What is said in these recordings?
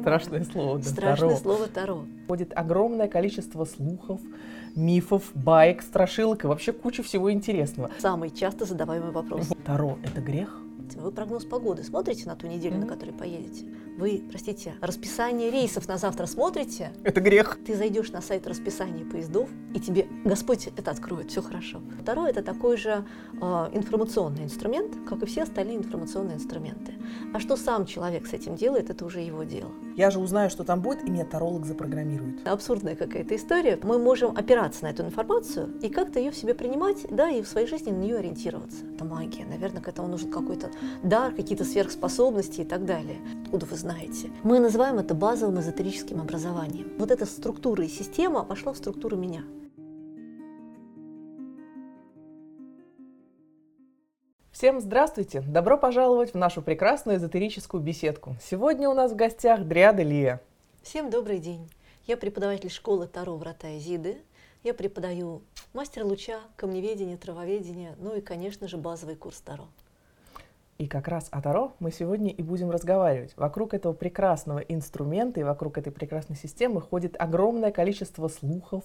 Страшное слово, да, Страшное Таро. слово Таро. Ходит огромное количество слухов, мифов, баек, страшилок и вообще куча всего интересного. Самый часто задаваемый вопрос. Таро – это грех? Вы прогноз погоды смотрите на ту неделю, на Мгм. которой поедете? Вы, простите, расписание рейсов на завтра смотрите? Это грех. Ты зайдешь на сайт расписания поездов, и тебе Господь это откроет, все хорошо. Второе – это такой же э, информационный инструмент, как и все остальные информационные инструменты. А что сам человек с этим делает, это уже его дело. Я же узнаю, что там будет, и меня таролог запрограммирует. Абсурдная какая-то история. Мы можем опираться на эту информацию и как-то ее в себе принимать, да, и в своей жизни на нее ориентироваться. Это магия. Наверное, к этому нужен какой-то дар, какие-то сверхспособности и так далее. Откуда вы знаете? Мы называем это базовым эзотерическим образованием. Вот эта структура и система пошла в структуру меня. Всем здравствуйте! Добро пожаловать в нашу прекрасную эзотерическую беседку. Сегодня у нас в гостях Дриада Лия. Всем добрый день. Я преподаватель школы Таро Врата Изиды. Я преподаю мастер луча, камневедение, травоведение, ну и, конечно же, базовый курс Таро. И как раз о Таро мы сегодня и будем разговаривать. Вокруг этого прекрасного инструмента и вокруг этой прекрасной системы ходит огромное количество слухов,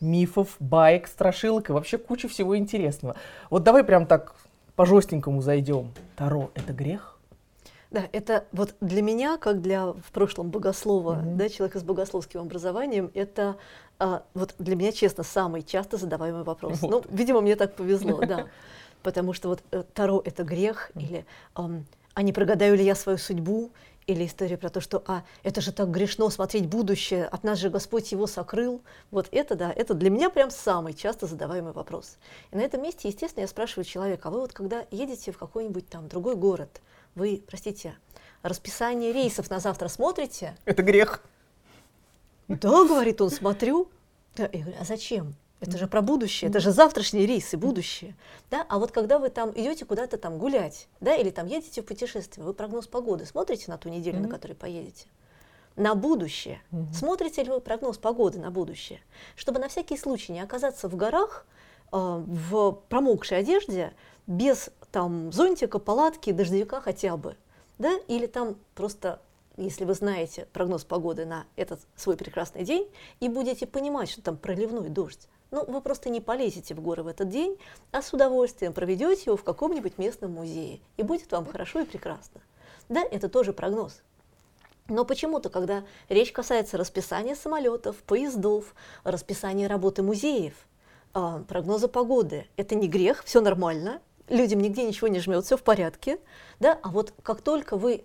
мифов, баек, страшилок и вообще куча всего интересного. Вот давай прям так по-жестенькому зайдем. Таро – это грех? Да, это вот для меня, как для в прошлом богослова, Мгм. да, человека с богословским образованием, это а, вот для меня, честно, самый часто задаваемый вопрос. Вот. Ну, видимо, мне так повезло, да. Потому что вот э, Таро это грех, или а не прогадаю ли я свою судьбу, или история про то, что а это же так грешно смотреть будущее, от нас же Господь его сокрыл. Вот это да, это для меня прям самый часто задаваемый вопрос. И на этом месте, естественно, я спрашиваю человека, а вы вот когда едете в какой-нибудь там другой город, вы, простите, расписание рейсов на завтра смотрите? Это грех. Да, говорит он, смотрю. Да, я говорю, а зачем? Это же про будущее, это же завтрашние рейсы, будущее. Да? А вот когда вы там идете куда-то там гулять, да, или там едете в путешествие, вы прогноз погоды смотрите на ту неделю, на Мгм. которой поедете? На будущее. Мгм. Смотрите ли вы прогноз погоды на будущее? Чтобы на всякий случай не оказаться в горах, э, в промокшей одежде, без там зонтика, палатки, дождевика хотя бы. Да? Или там просто, если вы знаете прогноз погоды на этот свой прекрасный день, и будете понимать, что там проливной дождь, ну, вы просто не полезете в горы в этот день, а с удовольствием проведете его в каком-нибудь местном музее, и будет вам хорошо и прекрасно. Да, это тоже прогноз. Но почему-то, когда речь касается расписания самолетов, поездов, расписания работы музеев, а, прогноза погоды, это не грех, все нормально, людям нигде ничего не жмет, все в порядке. Да? А вот как только вы,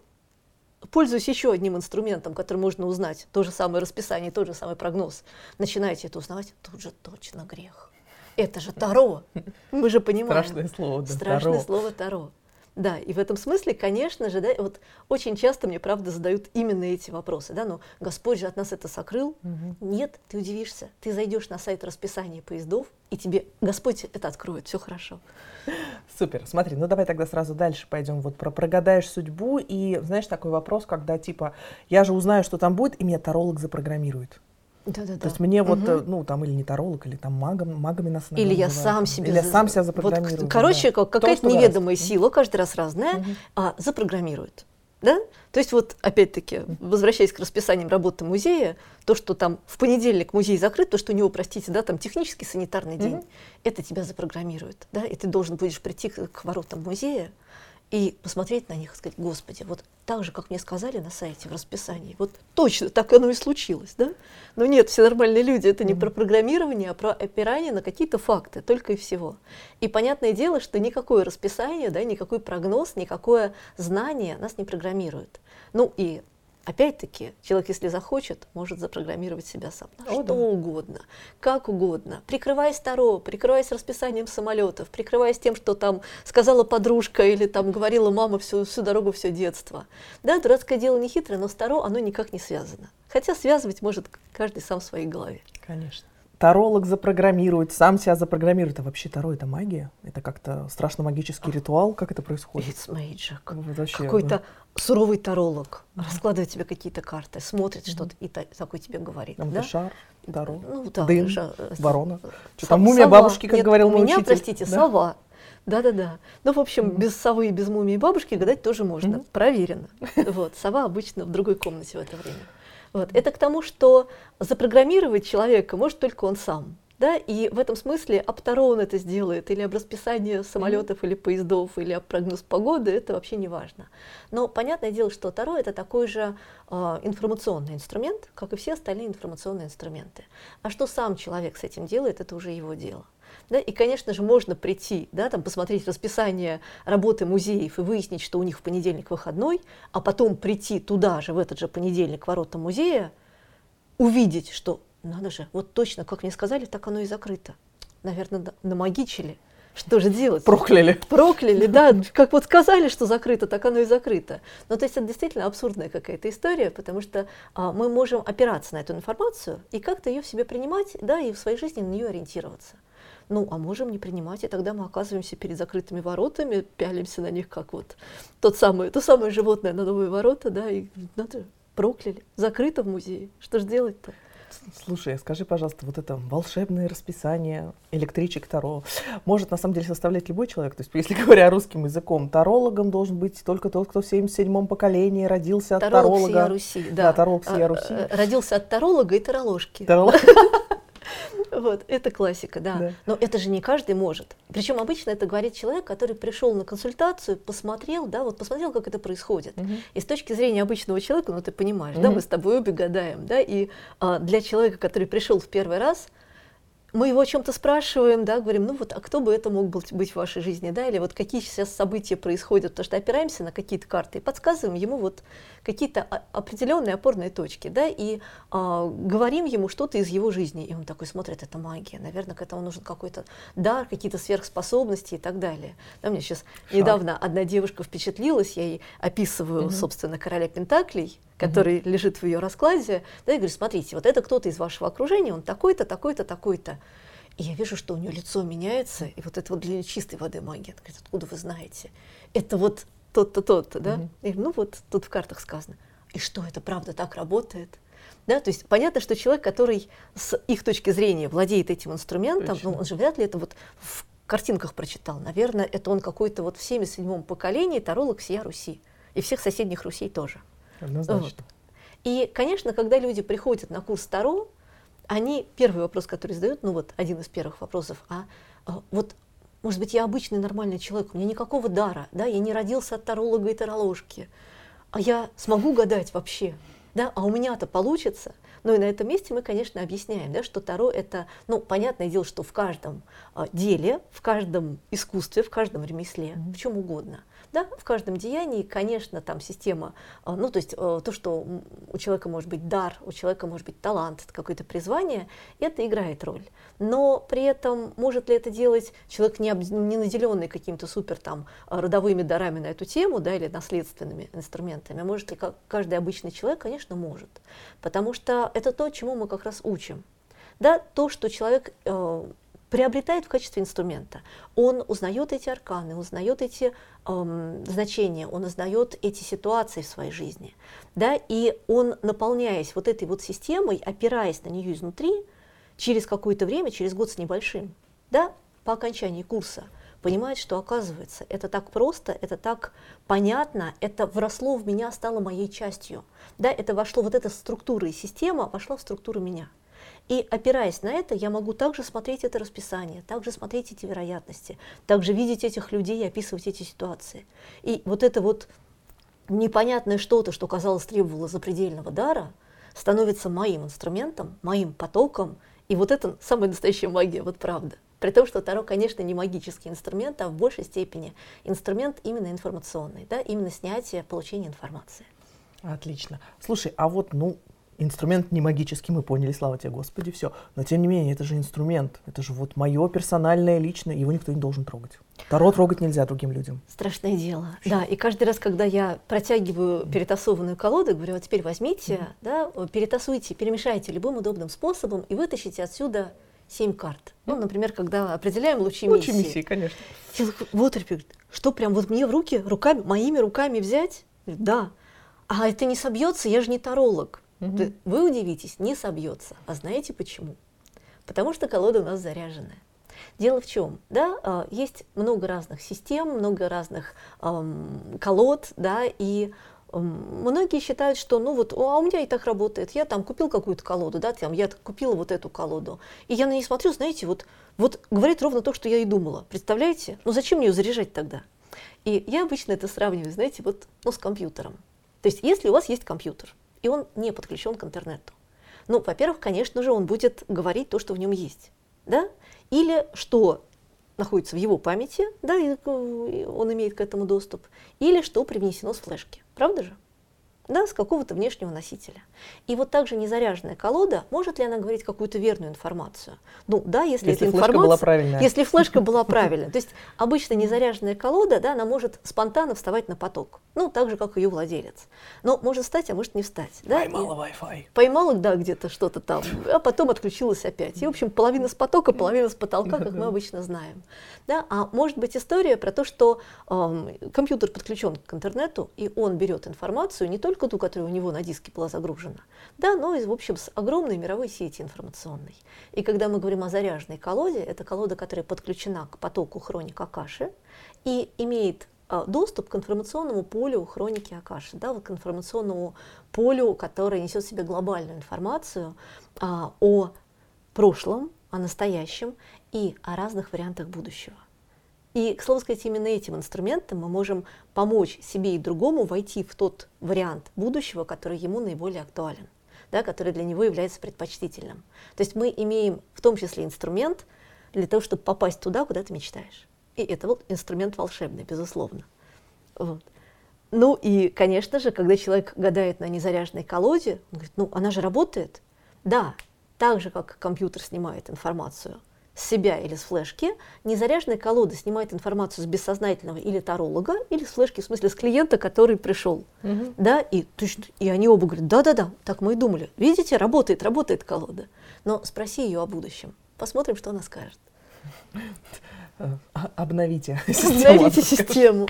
пользуясь еще одним инструментом, который можно узнать, то же самое расписание, тот же самый прогноз, начинаете это узнавать, тут же точно грех. Это же Таро. Мы же понимаем. Страшное слово, да, Страшное Таро. слово Таро. Да, и в этом смысле, конечно же, да, вот очень часто мне, правда, задают именно эти вопросы, да, ну, Господь же от нас это сокрыл. Мгм. Нет, ты удивишься, ты зайдешь на сайт расписания поездов, и тебе Господь это откроет, все хорошо. Супер. Смотри, ну давай тогда сразу дальше пойдем. Вот про прогадаешь судьбу и знаешь такой вопрос, когда типа я же узнаю, что там будет, и меня таролог запрограммирует. Да-да-да. То есть мне вот, Мгм. э, ну там или не таролог, или там магом, магами нас Или я называют. сам себе... Или я сам себя вот, запрограммирую. короче, да. какая-то неведомая сила, каждый раз разная, Мгм. а, запрограммирует. Да? То есть вот опять-таки, возвращаясь к расписаниям работы музея, то, что там в понедельник музей закрыт, то, что у него, простите, да, там технический санитарный день, Мгм. это тебя запрограммирует. Да? И ты должен будешь прийти к, к воротам музея и посмотреть на них и сказать, господи, вот так же, как мне сказали на сайте в расписании, вот точно так оно и случилось. Да? Но нет, все нормальные люди, это не Мгм. про программирование, а про опирание на какие-то факты, только и всего. И понятное дело, что никакое расписание, да, никакой прогноз, никакое знание нас не программирует. Ну и опять-таки, человек, если захочет, может запрограммировать себя сам на О, что да. угодно, как угодно, прикрываясь Таро, прикрываясь расписанием самолетов, прикрываясь тем, что там сказала подружка или там говорила мама всю, всю дорогу, все детство. Да, дурацкое дело не хитрое, но с Таро оно никак не связано. Хотя связывать может каждый сам в своей голове. Конечно. Таролог запрограммирует, сам себя запрограммирует. А вообще Таро это магия? Это как-то страшно магический ритуал? Как это происходит? It's magic. Вот Какой-то да. суровый таролог раскладывает тебе какие-то карты, смотрит Мгм. что-то и та- такой тебе говорит. Там да? шар, Таро, Ну, да, дым, жа- э, ворона. Что Сов- там, мумия сова. бабушки, как Нет, говорил у мой меня, учитель. простите, Да? сова. Да-да-да. Ну, в общем, mm. без совы и без мумии бабушки гадать тоже можно. Mm-hmm. Проверено. Вот. Сова обычно в другой комнате в это время. Вот. Это к тому, что запрограммировать человека может только он сам. Да? И в этом смысле об Таро он это сделает, или об расписании самолетов или поездов, или об прогноз погоды, это вообще не важно. Но понятное дело, что Таро это такой же э, информационный инструмент, как и все остальные информационные инструменты. А что сам человек с этим делает, это уже его дело. Да, и, конечно же, можно прийти, да, там, посмотреть расписание работы музеев и выяснить, что у них в понедельник выходной, а потом прийти туда же, в этот же понедельник, к воротам музея, увидеть, что надо же, вот точно, как мне сказали, так оно и закрыто. Наверное, намагичили. Что же делать? Прокляли. Прокляли, да. Как вот сказали, что закрыто, так оно и закрыто. Но то есть это действительно абсурдная какая-то история, потому что а, мы можем опираться на эту информацию и как-то ее в себе принимать, да, и в своей жизни на нее ориентироваться. Ну, а можем не принимать, и тогда мы оказываемся перед закрытыми воротами, пялимся на них, как вот тот самый, то самое животное на новые ворота, да, и надо прокляли, закрыто в музее. Что же делать-то? Слушай, скажи, пожалуйста, вот это волшебное расписание электричек Таро может на самом деле составлять любой человек? То есть, если говоря русским языком, тарологом должен быть только тот, кто в 77-м поколении родился от таролога. Таролог Руси, да. Да, таролог всея а, Руси. А, родился от таролога и тароложки. Таролог. Вот, это классика, да. да. Но это же не каждый может. Причем обычно это говорит человек, который пришел на консультацию, посмотрел, да, вот посмотрел, как это происходит. Угу. И с точки зрения обычного человека, ну ты понимаешь, угу. да, мы с тобой обе гадаем, да, и а, для человека, который пришел в первый раз, мы его о чем-то спрашиваем, да, говорим, ну вот, а кто бы это мог быть в вашей жизни, да, или вот какие сейчас события происходят, потому что опираемся на какие-то карты и подсказываем ему вот какие-то определенные опорные точки, да, и а, говорим ему что-то из его жизни, и он такой смотрит, это магия, наверное, к этому нужен какой-то дар, какие-то сверхспособности и так далее. Да, мне сейчас Шо. недавно одна девушка впечатлилась, я ей описываю, угу. собственно, короля Пентаклей, который угу. лежит в ее раскладе, да, и говорю, смотрите, вот это кто-то из вашего окружения, он такой-то, такой-то, такой-то. И я вижу, что у нее лицо меняется, и вот это вот для чистой воды магия. Она говорит, откуда вы знаете? Это вот тот-то, тот-то, да? Угу. И, ну вот тут в картах сказано. И что, это правда так работает? Да, то есть понятно, что человек, который с их точки зрения владеет этим инструментом, ну, он же вряд ли это вот в картинках прочитал. Наверное, это он какой-то вот в 77-м поколении таролог всея Руси. И всех соседних Русей тоже. Однозначно. Вот. И, конечно, когда люди приходят на курс Таро, они, первый вопрос, который задают, ну вот один из первых вопросов, а, а вот, может быть, я обычный нормальный человек, у меня никакого дара, да, я не родился от таролога и тароложки, а я смогу гадать вообще, да, а у меня-то получится. Ну и на этом месте мы, конечно, объясняем, да, что Таро это, ну, понятное дело, что в каждом а, деле, в каждом искусстве, в каждом ремесле, mm-hmm. в чем угодно – да, в каждом деянии, конечно, там система, а, ну, то есть э, то, что у человека может быть дар, у человека может быть талант, какое-то призвание, это играет роль. Но при этом может ли это делать человек, не, не наделенный какими-то супер там родовыми дарами на эту тему, да, или наследственными инструментами, а может ли каждый обычный человек? Конечно, может. Потому что это то, чему мы как раз учим. Да, то, что человек э, приобретает в качестве инструмента. Он узнает эти арканы, узнает эти эм, значения, он узнает эти ситуации в своей жизни. Да? И он, наполняясь вот этой вот системой, опираясь на нее изнутри, через какое-то время, через год с небольшим, да, по окончании курса, понимает, что оказывается, это так просто, это так понятно, это вросло в меня, стало моей частью. Да, это вошло, вот эта структура и система вошла в структуру меня. И опираясь на это, я могу также смотреть это расписание, также смотреть эти вероятности, также видеть этих людей и описывать эти ситуации. И вот это вот непонятное что-то, что, казалось, требовало запредельного дара, становится моим инструментом, моим потоком, и вот это самая настоящая магия, вот правда. При том, что Таро, конечно, не магический инструмент, а в большей степени инструмент именно информационный, да, именно снятие, получение информации. Отлично. Слушай, а вот, ну, Инструмент не магический, мы поняли, слава тебе, Господи, все. Но тем не менее, это же инструмент. Это же вот мое персональное, личное, его никто не должен трогать. Таро трогать нельзя другим людям. Страшное дело. Да, и каждый раз, когда я протягиваю перетасованную колоду, говорю, а теперь возьмите, mm-hmm. да, перетасуйте, перемешайте любым удобным способом и вытащите отсюда семь карт. Ну, например, когда определяем лучи, лучи миссии. миссии, конечно. Я такой, вот, что прям вот мне в руки, руками, моими руками взять? Да. А это не собьется, я же не таролог. Угу. Вы удивитесь, не собьется. А знаете почему? Потому что колода у нас заряженная. Дело в чем, да, а, есть много разных систем, много разных эм, колод, да, и Многие считают, что ну вот, а у меня и так работает, я там купил какую-то колоду, да, там, я купила вот эту колоду, и я на ней смотрю, знаете, вот, вот говорит ровно то, что я и думала, представляете? Ну зачем мне ее заряжать тогда? И я обычно это сравниваю, знаете, вот ну, с компьютером. То есть если у вас есть компьютер, и он не подключен к интернету, ну, во-первых, конечно же, он будет говорить то, что в нем есть, да, или что находится в его памяти, да, и он имеет к этому доступ, или что привнесено с флешки. Правда же? Да, с какого-то внешнего носителя. И вот также незаряженная колода, может ли она говорить какую-то верную информацию? Ну да, если, если эта флешка была правильная. Если флешка была правильная. То есть обычно незаряженная колода, да, она может спонтанно вставать на поток. Ну, так же, как ее владелец. Но может встать, а может не встать. Да? Поймала Wi-Fi. Поймала, да, где-то что-то там, а потом отключилась опять. И, в общем, половина с потока, половина с потолка, как мы обычно знаем. Да? А может быть история про то, что э, компьютер подключен к интернету, и он берет информацию не только только ту, которая у него на диске была загружена, да, но и, в общем, с огромной мировой сети информационной. И когда мы говорим о заряженной колоде, это колода, которая подключена к потоку хроник Акаши и имеет а, доступ к информационному полю хроники Акаши, да, вот к информационному полю, которое несет в себе глобальную информацию а, о прошлом, о настоящем и о разных вариантах будущего. И, к слову сказать, именно этим инструментом мы можем помочь себе и другому войти в тот вариант будущего, который ему наиболее актуален, да, который для него является предпочтительным. То есть мы имеем в том числе инструмент для того, чтобы попасть туда, куда ты мечтаешь. И это вот инструмент волшебный, безусловно. Вот. Ну и, конечно же, когда человек гадает на незаряженной колоде, он говорит, ну она же работает. Да, так же, как компьютер снимает информацию – с себя или с флешки, незаряженная колода снимает информацию с бессознательного или таролога, или с флешки, в смысле с клиента, который пришел. Угу. Да, и, точно, и они оба говорят, да-да-да, так мы и думали. Видите, работает, работает колода. Но спроси ее о будущем. Посмотрим, что она скажет. Э, обновите систему. Обновите систему.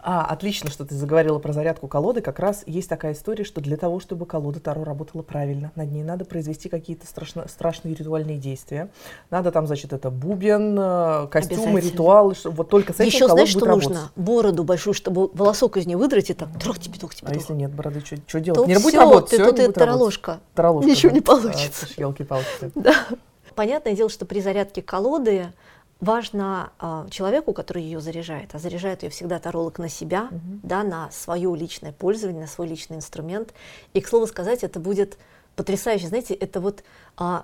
А, отлично, что ты заговорила про зарядку колоды. Как раз есть такая история, что для того, чтобы колода Таро работала правильно, над ней надо произвести какие-то страшно, страшные ритуальные действия. Надо там, значит, это бубен, э, костюмы, ритуалы. Вот только с этим Еще знаешь, что работать. нужно? Бороду большую, чтобы волосок из нее выдрать и так трох тебе, трох тебе. А если нет бороды, что делать? не будет работать. Ты, тут тароложка. Тароложка. Ничего не получится. Елки-палки. Да. Понятное дело, что при зарядке колоды важно э, человеку, который ее заряжает, а заряжает ее всегда таролог на себя, угу. да, на свое личное пользование, на свой личный инструмент. И, к слову сказать, это будет потрясающе. Знаете, это вот э,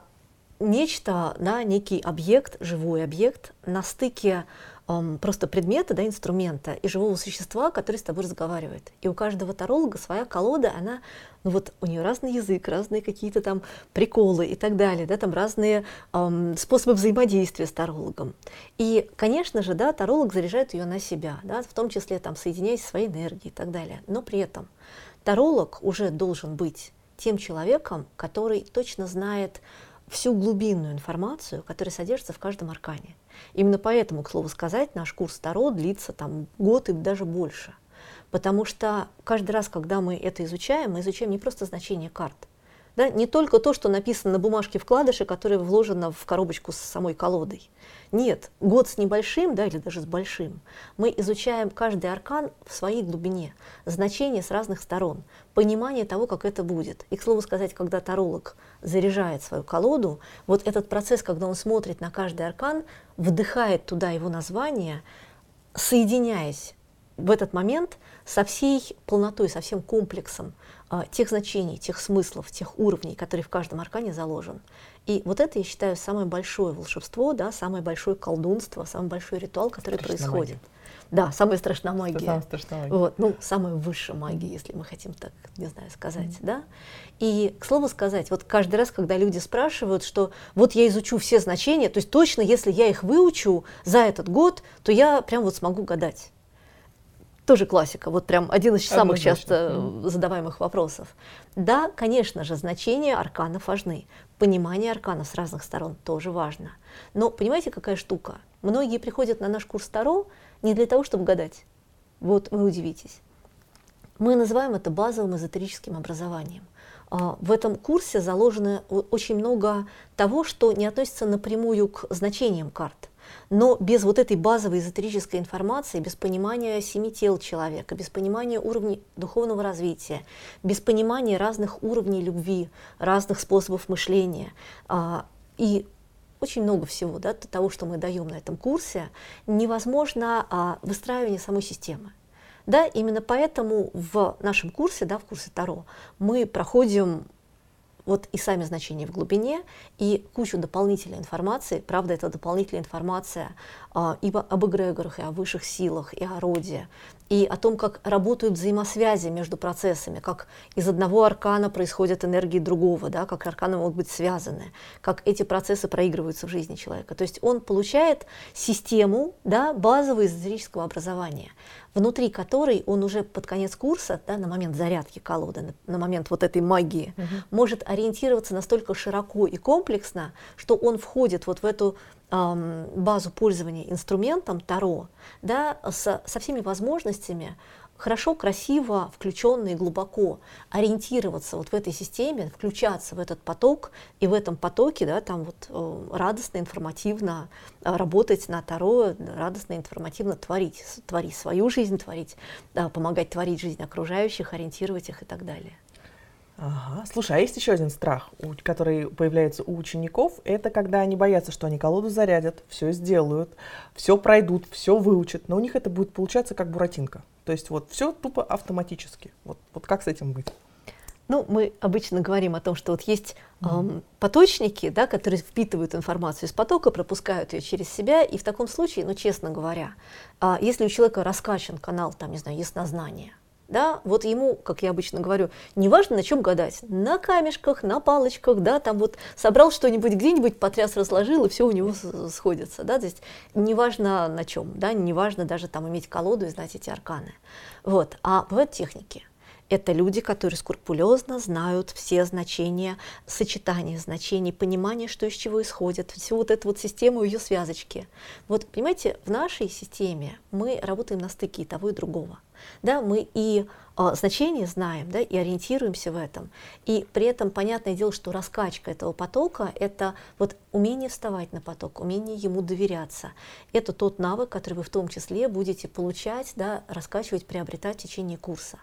нечто, да, некий объект, живой объект на стыке просто предмета, да, инструмента и живого существа, который с тобой разговаривает. И у каждого таролога своя колода, она, ну вот у нее разный язык, разные какие-то там приколы и так далее, да, там разные эм, способы взаимодействия с тарологом. И, конечно же, да, таролог заряжает ее на себя, да, в том числе там соединяясь со своей энергией и так далее. Но при этом таролог уже должен быть тем человеком, который точно знает всю глубинную информацию, которая содержится в каждом аркане. Именно поэтому, к слову сказать, наш курс Таро длится там год и даже больше. Потому что каждый раз, когда мы это изучаем, мы изучаем не просто значение карт, да, не только то, что написано на бумажке вкладыша, которая вложена в коробочку с самой колодой. Нет, год с небольшим, да, или даже с большим, мы изучаем каждый аркан в своей глубине, значение с разных сторон, понимание того, как это будет. И, к слову сказать, когда таролог заряжает свою колоду, вот этот процесс, когда он смотрит на каждый аркан, вдыхает туда его название, соединяясь в этот момент со всей полнотой, со всем комплексом а, тех значений, тех смыслов, тех уровней, которые в каждом аркане заложен. И вот это, я считаю, самое большое волшебство, да, самое большое колдунство, самый большой ритуал, который страшная происходит. Магия. Да, самая страшная магия. самая страшная магия. Вот, ну, самая высшая магия, если мы хотим так, не знаю, сказать, mm-hmm. да. И, к слову сказать, вот каждый раз, когда люди спрашивают, что вот я изучу все значения, то есть точно, если я их выучу за этот год, то я прям вот смогу гадать. Тоже классика, вот прям один из самых часто задаваемых вопросов. Да, конечно же, значения арканов важны. Понимание арканов с разных сторон тоже важно. Но понимаете, какая штука? Многие приходят на наш курс Таро не для того, чтобы гадать. Вот вы удивитесь. Мы называем это базовым эзотерическим образованием. а, в этом курсе заложено очень много того, что не относится напрямую к значениям карт. Но без вот этой базовой эзотерической информации, без понимания семи тел человека, без понимания уровней духовного развития, без понимания разных уровней любви, разных способов мышления а, и очень много всего, да, того, что мы даем на этом курсе, невозможно а, выстраивание самой системы. Да, именно поэтому в нашем курсе, да, в курсе Таро, мы проходим вот и сами значения в глубине, и кучу дополнительной информации. Правда, это дополнительная информация а, и об эгрегорах, и о высших силах, и о роде, и о том, как работают взаимосвязи между процессами, как из одного аркана происходят энергии другого, да, как арканы могут быть связаны, как эти процессы проигрываются в жизни человека. То есть он получает систему да, базового эзотерического образования внутри которой он уже под конец курса, да, на момент зарядки колоды, на, на момент вот этой магии, угу. может ориентироваться настолько широко и комплексно, что он входит вот в эту базу пользования инструментом Таро, да, со, со всеми возможностями, хорошо, красиво, включенно и глубоко ориентироваться вот в этой системе, включаться в этот поток и в этом потоке, да, там вот э, радостно, информативно э, работать на Таро, радостно, информативно творить, творить свою жизнь, творить, да, помогать творить жизнь окружающих, ориентировать их и так далее. Ага. Слушай, а есть еще один страх, который появляется у учеников, это когда они боятся, что они колоду зарядят, все сделают, все пройдут, все выучат, но у них это будет получаться как буратинка. То есть вот все тупо автоматически. Вот, вот как с этим быть? Ну, мы обычно говорим о том, что вот есть эм, поточники, да, которые впитывают информацию из потока, пропускают ее через себя, и в таком случае, ну, честно говоря, э, если у человека раскачан канал, там, не знаю, яснознания, да, вот ему, как я обычно говорю, неважно на чем гадать, на камешках, на палочках, да, там вот собрал что-нибудь где-нибудь, потряс, разложил, и все у него сходится, да, то есть неважно на чем, да, неважно даже там иметь колоду и знать эти арканы, вот, а бывают техники – это люди, которые скрупулезно знают все значения, сочетания значений, понимание, что из чего исходит, всю вот эту вот систему ее связочки. Вот, понимаете, в нашей системе мы работаем на стыке того, и другого. Да, мы и э, значение знаем, да, и ориентируемся в этом. И при этом понятное дело, что раскачка этого потока – это вот умение вставать на поток, умение ему доверяться. Это тот навык, который вы в том числе будете получать, да, раскачивать, приобретать в течение курса.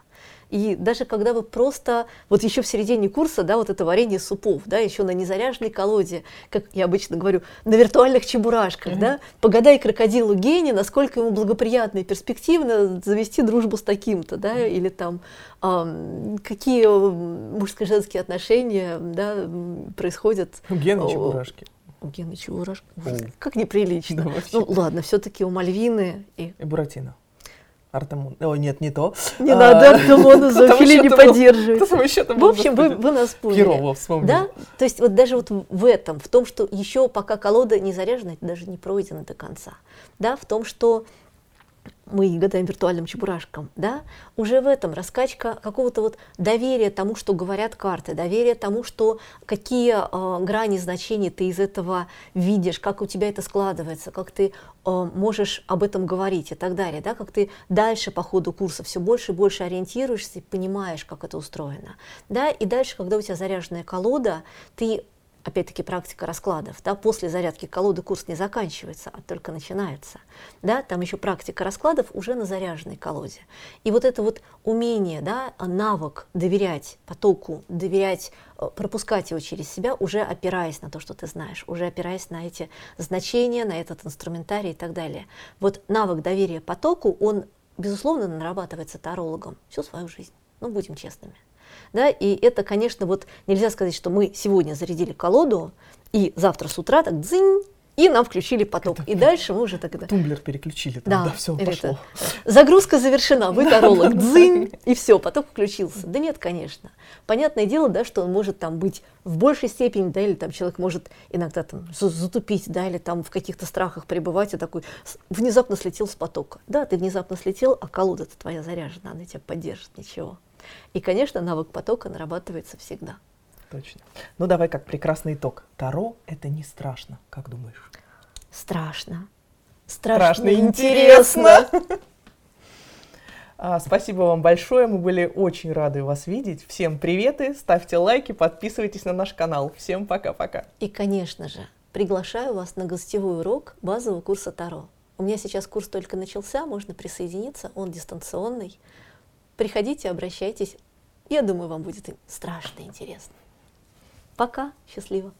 И даже когда вы просто, вот еще в середине курса, да, вот это варенье супов, да, еще на незаряженной колоде, как я обычно говорю, на виртуальных чебурашках, mm-hmm. да, погадай крокодилу гений, насколько ему благоприятно и перспективно завести дружбу с таким-то, да, mm-hmm. или там э, какие мужско женские отношения, да, происходят. У Гены чебурашки. У Гены чебурашки. Как неприлично. Да, ну ладно, все-таки у Мальвины и... И Буратино. Артемон. О, нет, не то. Не а, надо Артемона зоофилию не поддерживать. В общем, вы, вы нас поняли. Перова вспомнили. Да? То есть вот даже вот в этом, в том, что еще пока колода не заряжена, это даже не пройдено до конца. Да, в том, что мы гадаем виртуальным чебурашкам, да, уже в этом раскачка какого-то вот доверия тому, что говорят карты, доверия тому, что какие э, грани значений ты из этого видишь, как у тебя это складывается, как ты э, можешь об этом говорить и так далее, да, как ты дальше по ходу курса все больше и больше ориентируешься и понимаешь, как это устроено, да, и дальше, когда у тебя заряженная колода, ты опять-таки практика раскладов, да, после зарядки колоды курс не заканчивается, а только начинается, да, там еще практика раскладов уже на заряженной колоде. И вот это вот умение, да, навык доверять потоку, доверять, э, пропускать его через себя, уже опираясь на то, что ты знаешь, уже опираясь на эти значения, на этот инструментарий и так далее. Вот навык доверия потоку, он, безусловно, нарабатывается тарологом всю свою жизнь, ну, будем честными. Да? И это, конечно, вот нельзя сказать, что мы сегодня зарядили колоду, и завтра с утра так дзынь, и нам включили поток. Это, и дальше мы уже это... Тумблер переключили, там, да, да все, пошло. Это, загрузка завершена, вы таролог, дзынь, и все, поток включился. Да нет, конечно. Понятное дело, да, что он может там быть в большей степени, да, или там человек может иногда там затупить, да, или там в каких-то страхах пребывать, и такой внезапно слетел с потока. Да, ты внезапно слетел, а колода-то твоя заряжена, она тебя поддержит, ничего. И, конечно, навык потока нарабатывается всегда. Точно. Ну, давай как прекрасный итог. Таро — это не страшно, как думаешь? Страшно. Страшно, страшно интересно. А, спасибо вам большое, мы были очень рады вас видеть. Всем приветы, ставьте лайки, подписывайтесь на наш канал. Всем пока-пока. И, конечно же, приглашаю вас на гостевой урок базового курса Таро. У меня сейчас курс только начался, можно присоединиться, он дистанционный. Приходите, обращайтесь. Я думаю, вам будет страшно интересно. Пока, счастливо.